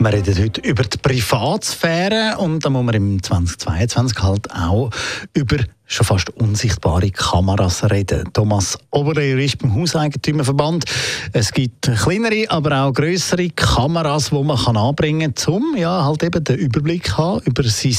wir reden heute über die Privatsphäre und da muss man im 2022 halt auch über schon fast unsichtbare Kameras reden. Thomas Oberlehrer ist beim Hauseigentümerverband. Es gibt kleinere, aber auch größere Kameras, die man kann anbringen kann, um ja, halt eben den Überblick zu haben über sein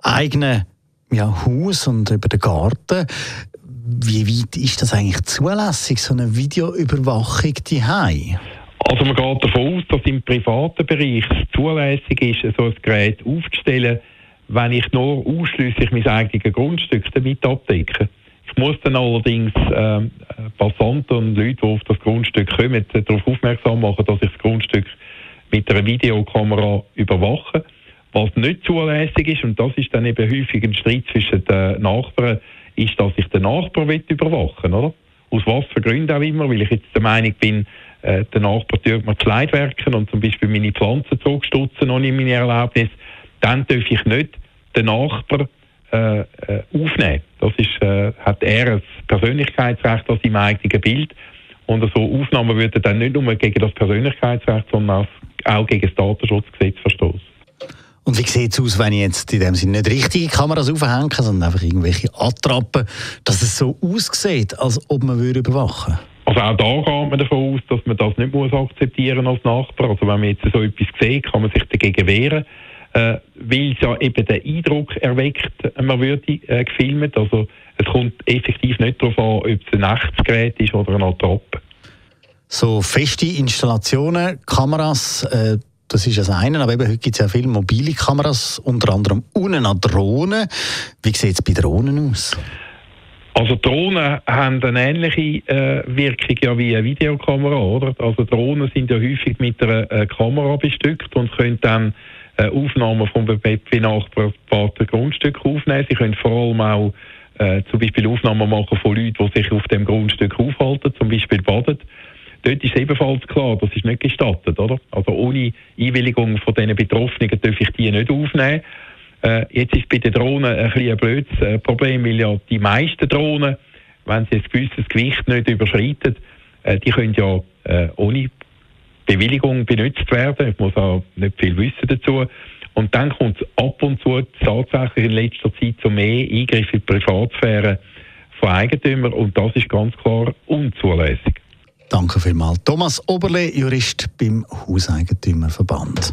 eigenes ja, Haus und über den Garten. Wie weit ist das eigentlich zulässig, so eine Videoüberwachung die also man geht davon aus, dass im privaten Bereich es zulässig ist, so ein Gerät aufzustellen, wenn ich nur ausschließlich mein eigenes Grundstück damit abdecke. Ich muss dann allerdings äh, Passanten und Leute, die auf das Grundstück kommen, darauf aufmerksam machen, dass ich das Grundstück mit einer Videokamera überwache. Was nicht zulässig ist, und das ist dann eben häufig ein Streit zwischen den Nachbarn, ist, dass ich den Nachbarn überwachen will, oder? Aus was für Gründen auch immer, weil ich jetzt der Meinung bin, äh, der Nachbar tut mir zu Leitwerken und zum Beispiel meine Pflanzen zurückstutzen ohne meine Erlaubnis, dann darf ich nicht den Nachbar äh, äh, aufnehmen. Das ist, äh, hat er ein Persönlichkeitsrecht an seinem eigenen Bild. Und so Aufnahmen würden dann nicht nur gegen das Persönlichkeitsrecht, sondern auch gegen das Datenschutzgesetz verstoßen. Und wie sieht es aus, wenn ich jetzt in dem Sinne nicht richtige Kameras aufhänge, sondern einfach irgendwelche Attrappen, dass es so aussieht, als ob man überwachen würde? Also auch da geht man davon aus, dass man das nicht muss akzeptieren als Nachbar. Also wenn man jetzt so etwas sieht, kann man sich dagegen wehren, äh, weil es ja eben den Eindruck erweckt, man würde äh, gefilmt. Also es kommt effektiv nicht darauf an, ob es ein echtes Gerät ist oder eine Attrappe. So feste Installationen, Kameras, äh, das ist das eine, aber eben heute gibt es ja viele mobile Kameras, unter anderem unten an Drohnen. Wie sieht es bei Drohnen aus? Also Drohnen haben eine ähnliche äh, Wirkung ja wie eine Videokamera, oder? Also Drohnen sind ja häufig mit einer äh, Kamera bestückt und können dann äh, Aufnahmen vom benachbarten Grundstück aufnehmen. Sie können vor allem auch äh, zum Beispiel Aufnahmen machen von Leuten, die sich auf dem Grundstück aufhalten, zum Beispiel baden. Dort ist ebenfalls klar, das ist nicht gestattet, oder? Also ohne Einwilligung von diesen Betroffenen darf ich die nicht aufnehmen. Äh, jetzt ist bei den Drohnen ein, ein blödes äh, Problem, weil ja die meisten Drohnen, wenn sie ein gewisses Gewicht nicht überschreiten, äh, die können ja äh, ohne Bewilligung benutzt werden. Ich muss auch nicht viel wissen dazu. Und dann kommt es ab und zu tatsächlich in letzter Zeit zu mehr Eingriff in die Privatsphäre von Eigentümern und das ist ganz klar unzulässig. Danke vielmals. Thomas Oberle, Jurist beim Hauseigentümerverband.